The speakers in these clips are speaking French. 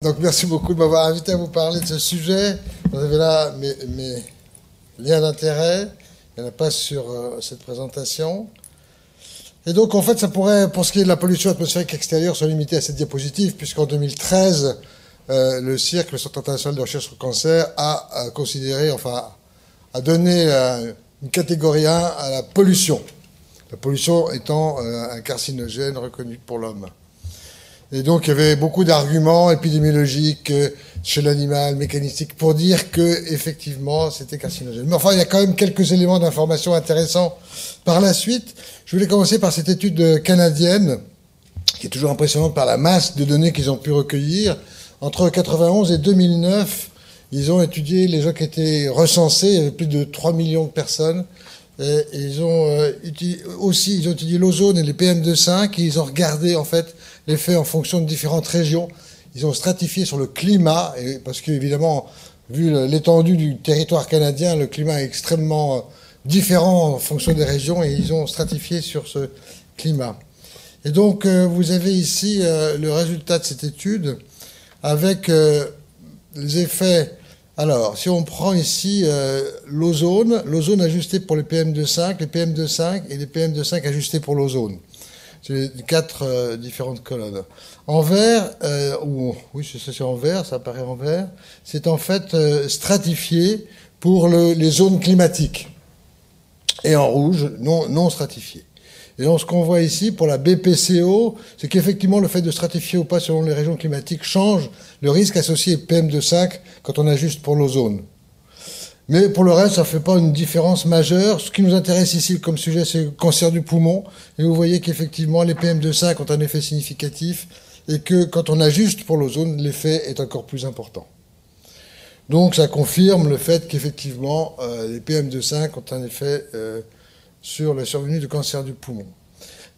Donc merci beaucoup de m'avoir invité à vous parler de ce sujet. Vous avez là mes, mes liens d'intérêt. Il n'y en a pas sur euh, cette présentation. Et donc en fait, ça pourrait, pour ce qui est de la pollution atmosphérique extérieure, se limiter à cette diapositive, puisqu'en 2013, euh, le CIRC, le Centre international de recherche sur le cancer, a, a considéré, enfin, a donné euh, une catégorie 1 à la pollution. La pollution étant euh, un carcinogène reconnu pour l'homme. Et donc il y avait beaucoup d'arguments épidémiologiques euh, chez l'animal, mécanistiques, pour dire que effectivement c'était carcinogène. Mais enfin, il y a quand même quelques éléments d'information intéressants par la suite. Je voulais commencer par cette étude canadienne, qui est toujours impressionnante par la masse de données qu'ils ont pu recueillir. Entre 91 et 2009, ils ont étudié les gens qui étaient recensés, il y avait plus de 3 millions de personnes. Et ils ont euh, aussi ils ont étudié l'ozone et les PM2,5 et ils ont regardé en fait l'effet en fonction de différentes régions. Ils ont stratifié sur le climat, et parce qu'évidemment, vu l'étendue du territoire canadien, le climat est extrêmement euh, différent en fonction des régions, et ils ont stratifié sur ce climat. Et donc, euh, vous avez ici euh, le résultat de cette étude avec les effets. Alors, si on prend ici l'ozone, l'ozone ajusté pour les PM2,5, les PM2,5 et les PM2,5 ajustés pour l'ozone. C'est quatre euh, différentes colonnes. En vert, euh, ou, oui, c'est en vert, ça apparaît en vert, c'est en fait euh, stratifié pour le, les zones climatiques. Et en rouge, non, non stratifié. Et donc, ce qu'on voit ici pour la BPCO, c'est qu'effectivement, le fait de stratifier ou pas selon les régions climatiques change le risque associé PM2,5 quand on ajuste pour l'ozone. Mais pour le reste, ça ne fait pas une différence majeure. Ce qui nous intéresse ici comme sujet, c'est le cancer du poumon. Et vous voyez qu'effectivement, les PM2,5 ont un effet significatif et que quand on ajuste pour l'ozone, l'effet est encore plus important. Donc ça confirme le fait qu'effectivement, euh, les PM2,5 ont un effet euh, sur la survenue du cancer du poumon.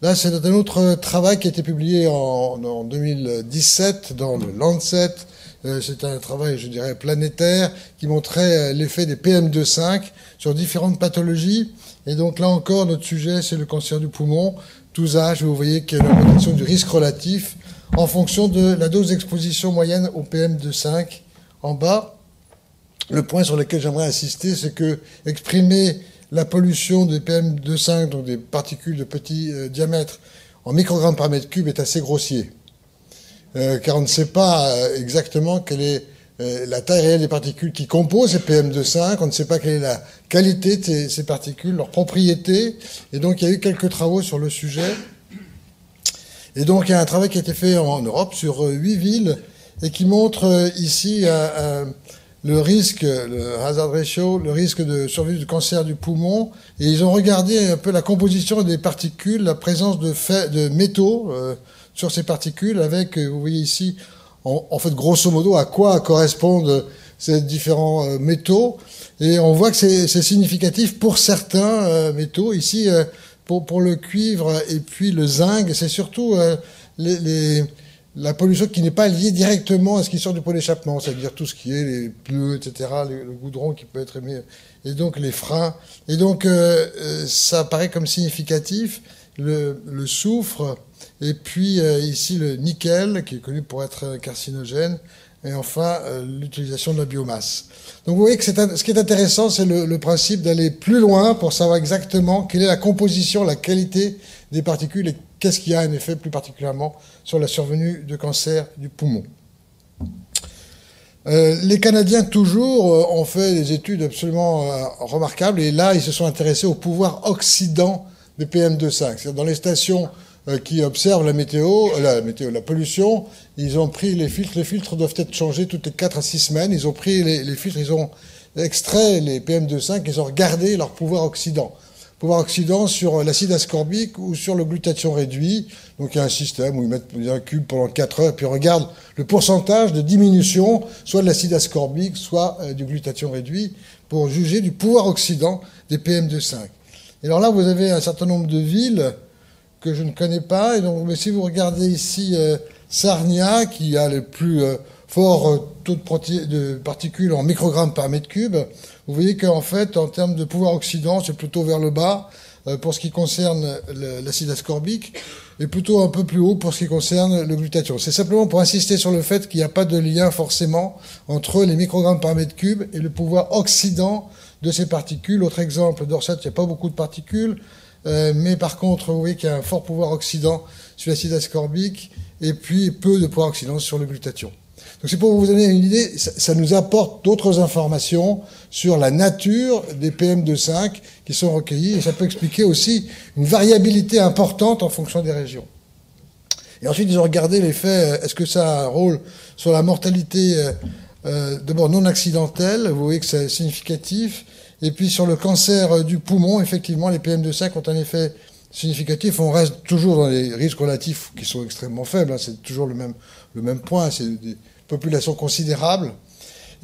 Là, c'est un autre travail qui a été publié en, en 2017 dans le Lancet euh, c'est un travail, je dirais, planétaire qui montrait euh, l'effet des PM2,5 sur différentes pathologies. Et donc là encore, notre sujet, c'est le cancer du poumon. Tous âges, vous voyez qu'il y a une augmentation du risque relatif en fonction de la dose d'exposition moyenne au PM2,5 en bas. Le point sur lequel j'aimerais insister, c'est que exprimer la pollution des PM2,5, donc des particules de petit euh, diamètre, en microgrammes par mètre cube est assez grossier. Euh, car on ne sait pas euh, exactement quelle est la taille réelle des particules qui composent ces PM2,5, on ne sait pas quelle est la qualité de ces, particules, leurs propriétés, et donc il y a eu quelques travaux sur le sujet. Et donc il y a un travail qui a été fait en Europe sur huit villes et qui montre ici le risque, le hazard ratio, le risque de survie du cancer du poumon. Et ils ont regardé un peu la composition des particules, la présence de, métaux sur ces particules avec, euh, vous voyez ici, en, fait, grosso modo, à quoi correspondent ces différents euh, métaux. Et on voit que c'est significatif pour certains euh, métaux. Ici, pour, pour, le cuivre et puis le zinc, c'est surtout les, les, la pollution qui n'est pas liée directement à ce qui sort du pot d'échappement, c'est-à-dire tout ce qui est les pneus, etc., le, goudron qui peut être émis, et donc les freins. Et donc, ça apparaît comme significatif. Le, le soufre, et puis euh, ici le nickel, qui est connu pour être carcinogène. Et enfin, euh, l'utilisation de la biomasse. Donc vous voyez que ce qui est intéressant, c'est le, principe d'aller plus loin pour savoir exactement quelle est la composition, la qualité des particules qu'est-ce qui a un effet plus particulièrement sur la survenue de cancer du poumon. Euh, les Canadiens, toujours, ont fait des études absolument remarquables et là, ils se sont intéressés au pouvoir oxydant des PM2,5. C'est-à-dire dans les stations euh, qui observent la météo, euh, la pollution. Ils ont pris les filtres. Les filtres doivent être changés toutes les 4 à 6 semaines. Ils ont pris les, les filtres, ils ont extrait les PM2,5, ils ont regardé leur pouvoir oxydant. Pouvoir oxydant sur l'acide ascorbique ou sur le glutathion réduit. Donc il y a un système où ils mettent un cube pendant 4 heures, puis regardent le pourcentage de diminution, soit de l'acide ascorbique, soit euh, du glutathion réduit, pour juger du pouvoir oxydant des PM2,5. Et alors là, vous avez un certain nombre de villes que je ne connais pas. Et donc, mais si vous regardez ici euh, Sarnia, qui a le plus euh, fort euh, taux de, de, particules en microgrammes par mètre cube, vous voyez qu'en fait, en termes de pouvoir oxydant, c'est plutôt vers le bas, pour ce qui concerne l'acide ascorbique et plutôt un peu plus haut pour ce qui concerne le glutathion. C'est simplement pour insister sur le fait qu'il n'y a pas de lien forcément entre les microgrammes par mètre cube et le pouvoir oxydant de ces particules. Autre exemple, d'Orsat, il n'y a pas beaucoup de particules, mais par contre, vous voyez qu'il y a un fort pouvoir oxydant sur l'acide ascorbique et puis peu de pouvoir oxydant sur le glutathion. Donc c'est pour vous donner une idée, ça, nous apporte d'autres informations sur la nature des PM2,5 qui sont recueillis et ça peut expliquer aussi une variabilité importante en fonction des régions. Et ensuite, ils ont regardé l'effet, euh, est-ce que ça a un rôle sur la mortalité euh, euh, d'abord non accidentelle, vous voyez que c'est significatif, et puis sur le cancer du poumon, effectivement, les PM2,5 ont un effet significatif. On reste toujours dans les risques relatifs qui sont extrêmement faibles, hein. c'est toujours le même, le même point, population considérable.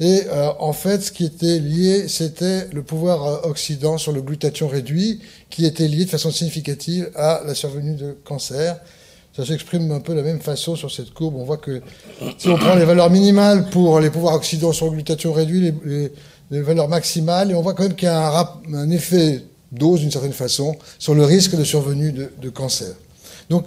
Et euh, en fait, ce qui était lié, c'était le pouvoir euh, oxydant sur le glutathion réduit, qui était lié de façon significative à la survenue de cancer. Ça s'exprime un peu de la même façon sur cette courbe. On voit que si on prend les valeurs minimales pour les pouvoirs oxydants sur le glutathion réduit, les, valeurs maximales, et on voit quand même qu'il y a un, un effet dose d'une certaine façon sur le risque de survenue de, de cancer. Donc,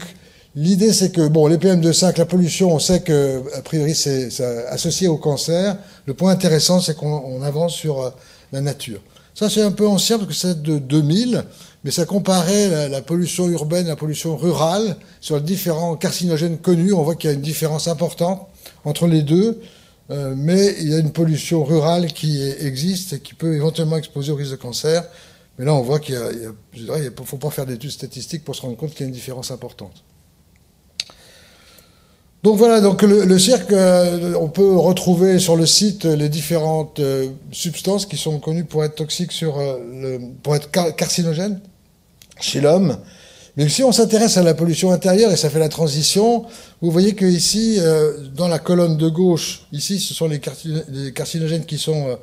L'idée, c'est que, bon, les PM2,5, la pollution, on sait que, a priori, c'est associé au cancer. Le point intéressant, c'est qu'on avance sur euh, la nature. Ça, c'est un peu ancien, parce que c'est de 2000, mais ça comparait la, pollution urbaine la pollution rurale sur les différents carcinogènes connus. On voit qu'il y a une différence importante entre les deux, euh, mais il y a une pollution rurale qui existe et qui peut éventuellement exposer au risque de cancer. Mais là, on voit qu'il ne faut pas faire d'études statistiques pour se rendre compte qu'il y a une différence importante. Donc voilà, donc le, cirque, euh, on peut retrouver sur le site les différentes euh, substances qui sont connues pour être toxiques sur euh, pour être carcinogènes chez l'homme. Mais si on s'intéresse à la pollution intérieure et ça fait la transition, vous voyez que ici, dans la colonne de gauche, ici, ce sont les, carcinogènes qui sont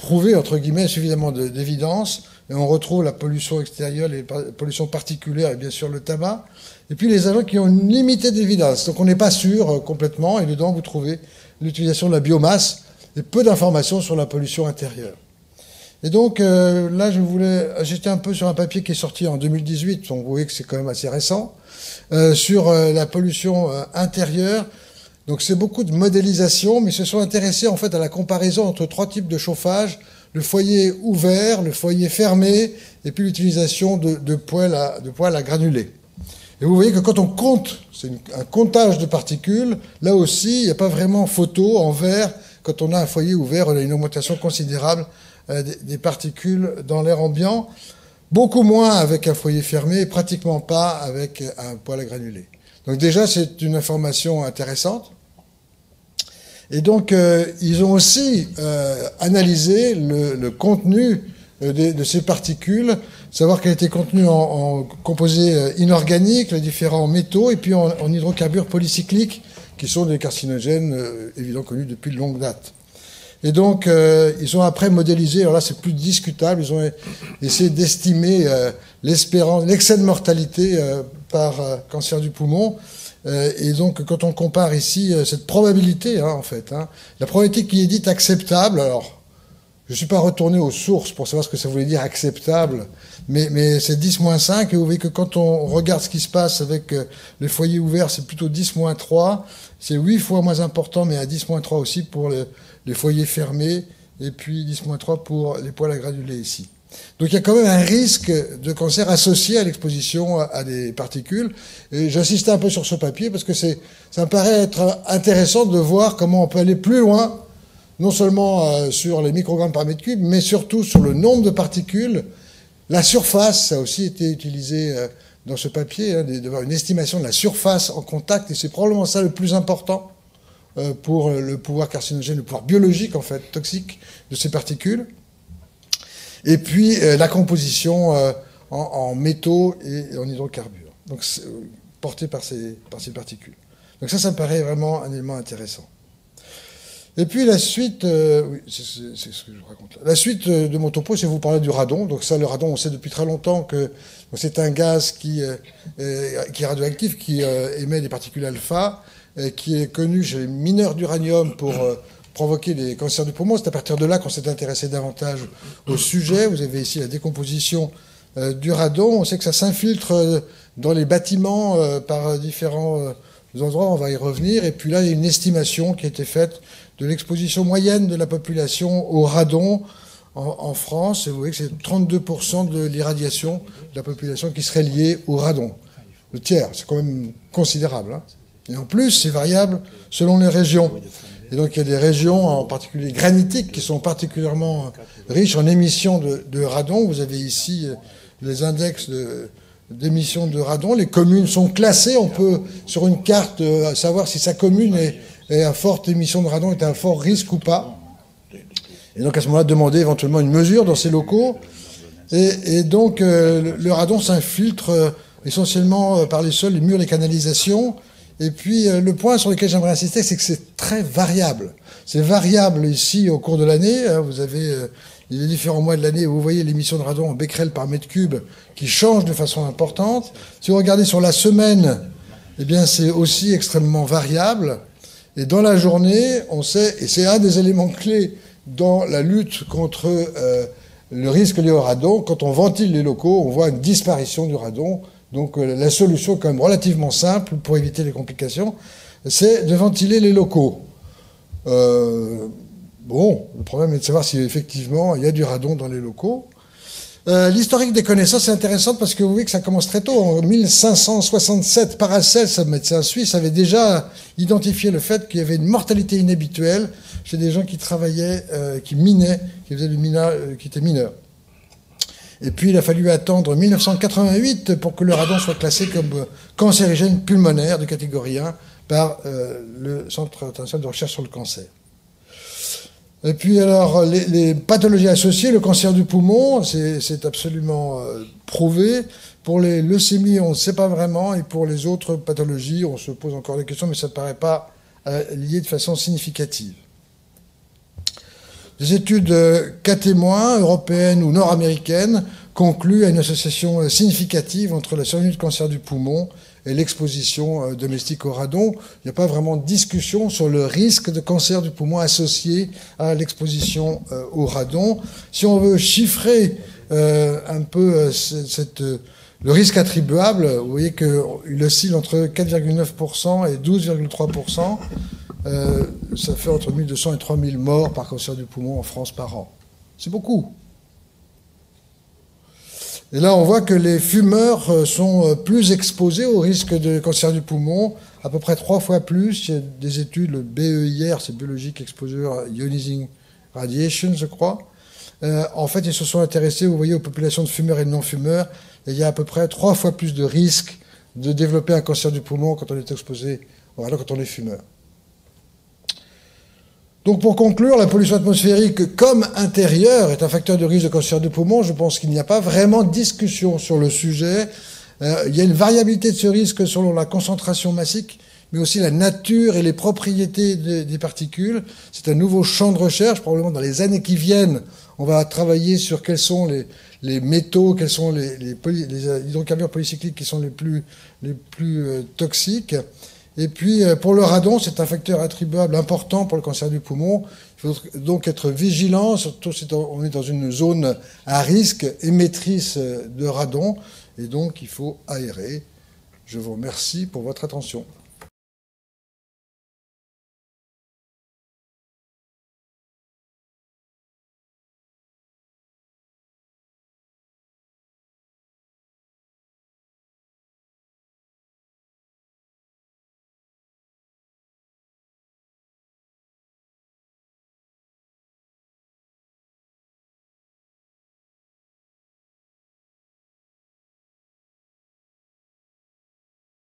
prouvés entre guillemets suffisamment d'évidence. Et on retrouve la pollution extérieure, les pollutions particulières et bien sûr le tabac. Et puis les agents qui ont une limitée d'évidence. Donc on n'est pas sûr euh, complètement. Et dedans, vous trouvez l'utilisation de la biomasse et peu d'informations sur la pollution intérieure. Et donc euh, là, je voulais, j'étais un peu sur un papier qui est sorti en 2018, donc vous voyez que c'est quand même assez récent, euh, sur la pollution intérieure. Donc c'est beaucoup de modélisation, mais ils se sont intéressés en fait à la comparaison entre trois types de chauffage le foyer ouvert, le foyer fermé, et puis l'utilisation de, de, poêles à, granulés. Et vous voyez que quand on compte, c'est un comptage de particules, là aussi, il n'y a pas vraiment photo en vert. Quand on a un foyer ouvert, on a une augmentation considérable euh, des, particules dans l'air ambiant. Beaucoup moins avec un foyer fermé, pratiquement pas avec un poêle à granulés. Donc déjà, c'est une information intéressante. Et donc, euh, ils ont aussi euh, analysé le, contenu euh, de, de, ces particules, savoir qu'elles étaient contenues en, composés euh, inorganiques, les différents métaux, et puis en, hydrocarbures polycycliques, qui sont des carcinogènes évidemment connus depuis de longue date. Et donc, ils ont après modélisé, alors là c'est plus discutable, ils ont essayé d'estimer l'espérance, l'excès de mortalité par cancer du poumon. Euh, et donc, quand on compare ici euh, cette probabilité, hein, en fait, hein, la probabilité qui est dite acceptable, alors, je ne suis pas retourné aux sources pour savoir ce que ça voulait dire acceptable, mais, c'est 10 moins 5, et vous voyez que quand on regarde ce qui se passe avec euh, les foyers ouverts, c'est plutôt 10 moins 3, c'est 8 fois moins important, mais à 10 moins 3 aussi pour les foyers fermés, et puis 10 moins 3 pour les poils à granulés ici. Donc il y a quand même un risque de cancer associé à l'exposition à des particules. J'insiste un peu sur ce papier parce que ça me paraît être intéressant de voir comment on peut aller plus loin, non seulement euh, sur les microgrammes par mètre cube, mais surtout sur le nombre de particules. La surface, ça a aussi été utilisé euh, dans ce papier, hein, d'avoir une estimation de la surface en contact, et c'est probablement ça le plus important euh, pour le pouvoir carcinogène, le pouvoir biologique en fait, toxique de ces particules et puis euh, la composition euh, en, métaux et en hydrocarbures, donc euh, portée par ces, par ces particules. Donc ça, ça me paraît vraiment un élément intéressant. Et puis la suite, oui, c'est ce que je raconte. La suite de mon topo, c'est vous parler du radon. Donc ça, le radon, on sait depuis très longtemps que c'est un gaz qui est radioactif, qui émet des particules alpha, qui est connu chez les mineurs d'uranium pour provoquer des cancers du poumon. C'est à partir de là qu'on s'est intéressé davantage au sujet. Vous avez ici la décomposition du radon. On sait que ça s'infiltre dans les bâtiments par différents endroits, on va y revenir. Et puis là, il y a une estimation qui a été faite de l'exposition moyenne de la population au radon en, France. Et vous voyez que c'est 32% de l'irradiation de la population qui serait liée au radon. Le tiers, c'est quand même considérable. Hein. Et en plus, c'est variable selon les régions. Et donc, il y a des régions, en particulier granitiques, qui sont particulièrement riches en émissions de, radon. Vous avez ici euh, les index d'émissions de, radon. Les communes sont classées. On peut, sur une carte, euh, savoir si sa commune est, est à forte émission de radon, est à fort risque ou pas. Et donc, à ce moment-là, demander éventuellement une mesure dans ces locaux. Et, donc, euh, le, radon s'infiltre essentiellement par les sols, les murs, les canalisations. Et puis euh, le point sur lequel j'aimerais insister, c'est que c'est très variable. C'est variable ici au cours de l'année. Hein. vous avez euh, les différents mois de l'année où vous voyez l'émission de radon en becquerel par mètre cube qui change de façon importante. Si vous regardez sur la semaine, eh bien c'est aussi extrêmement variable. Et dans la journée, on sait, et c'est un des éléments clés dans la lutte contre euh, le risque lié au radon, quand on ventile les locaux, on voit une disparition du radon donc euh, la solution, quand même relativement simple pour éviter les complications, c'est de ventiler les locaux. Euh, bon, le problème est de savoir si effectivement il y a du radon dans les locaux. Euh, l'historique des connaissances est intéressante parce que vous voyez que ça commence très tôt. En 1567, Paracels, un médecin suisse, avait déjà identifié le fait qu'il y avait une mortalité inhabituelle chez des gens qui travaillaient, qui minaient, qui faisaient du minage, qui étaient mineurs. Et puis il a fallu attendre 1988 pour que le radon soit classé comme cancérigène pulmonaire de catégorie 1 par euh, le Centre international de recherche sur le cancer. Et puis alors, les, pathologies associées, le cancer du poumon, c'est absolument euh, prouvé. Pour les leucémies, on ne sait pas vraiment, et pour les autres pathologies, on se pose encore des questions, mais ça ne paraît pas euh, lié de façon significative. Des études cas témoins, européennes ou nord-américaines, concluent à une association significative entre la survenue de cancer du poumon et l'exposition euh, domestique au radon. Il n'y a pas vraiment de discussion sur le risque de cancer du poumon associé à l'exposition euh, au radon. Si on veut chiffrer euh, un peu cette, le risque attribuable, vous voyez qu'il oscille entre 4,9% et 12,3%. Euh, ça fait entre 1200 et 3000 morts par cancer du poumon en France par an. C'est beaucoup. Et là, on voit que les fumeurs euh, sont euh, plus exposés au risque de cancer du poumon, à peu près trois fois plus. Il y a des études, le BEIR, c'est Biologic Exposure Ionizing Radiation, je crois. en fait, ils se sont intéressés, vous voyez, aux populations de fumeurs et de non-fumeurs. Il y a à peu près trois fois plus de risques de développer un cancer du poumon quand on est exposé, voilà, quand on est fumeur. Donc pour conclure, la pollution atmosphérique comme intérieure est un facteur de risque de cancer du poumon. Je pense qu'il n'y a pas vraiment de discussion sur le sujet. Euh, il y a une variabilité de ce risque selon la concentration massique, mais aussi la nature et les propriétés des, particules. C'est un nouveau champ de recherche. Probablement dans les années qui viennent, on va travailler sur quels sont les, métaux, quels sont les, les, hydrocarbures polycycliques qui sont les plus, les plus euh, toxiques. Et puis, euh, pour le radon, c'est un facteur attribuable important pour le cancer du poumon. Il faut donc être vigilant, surtout si on est dans une zone à risque émettrice de radon. Et donc, il faut aérer. Je vous remercie pour votre attention.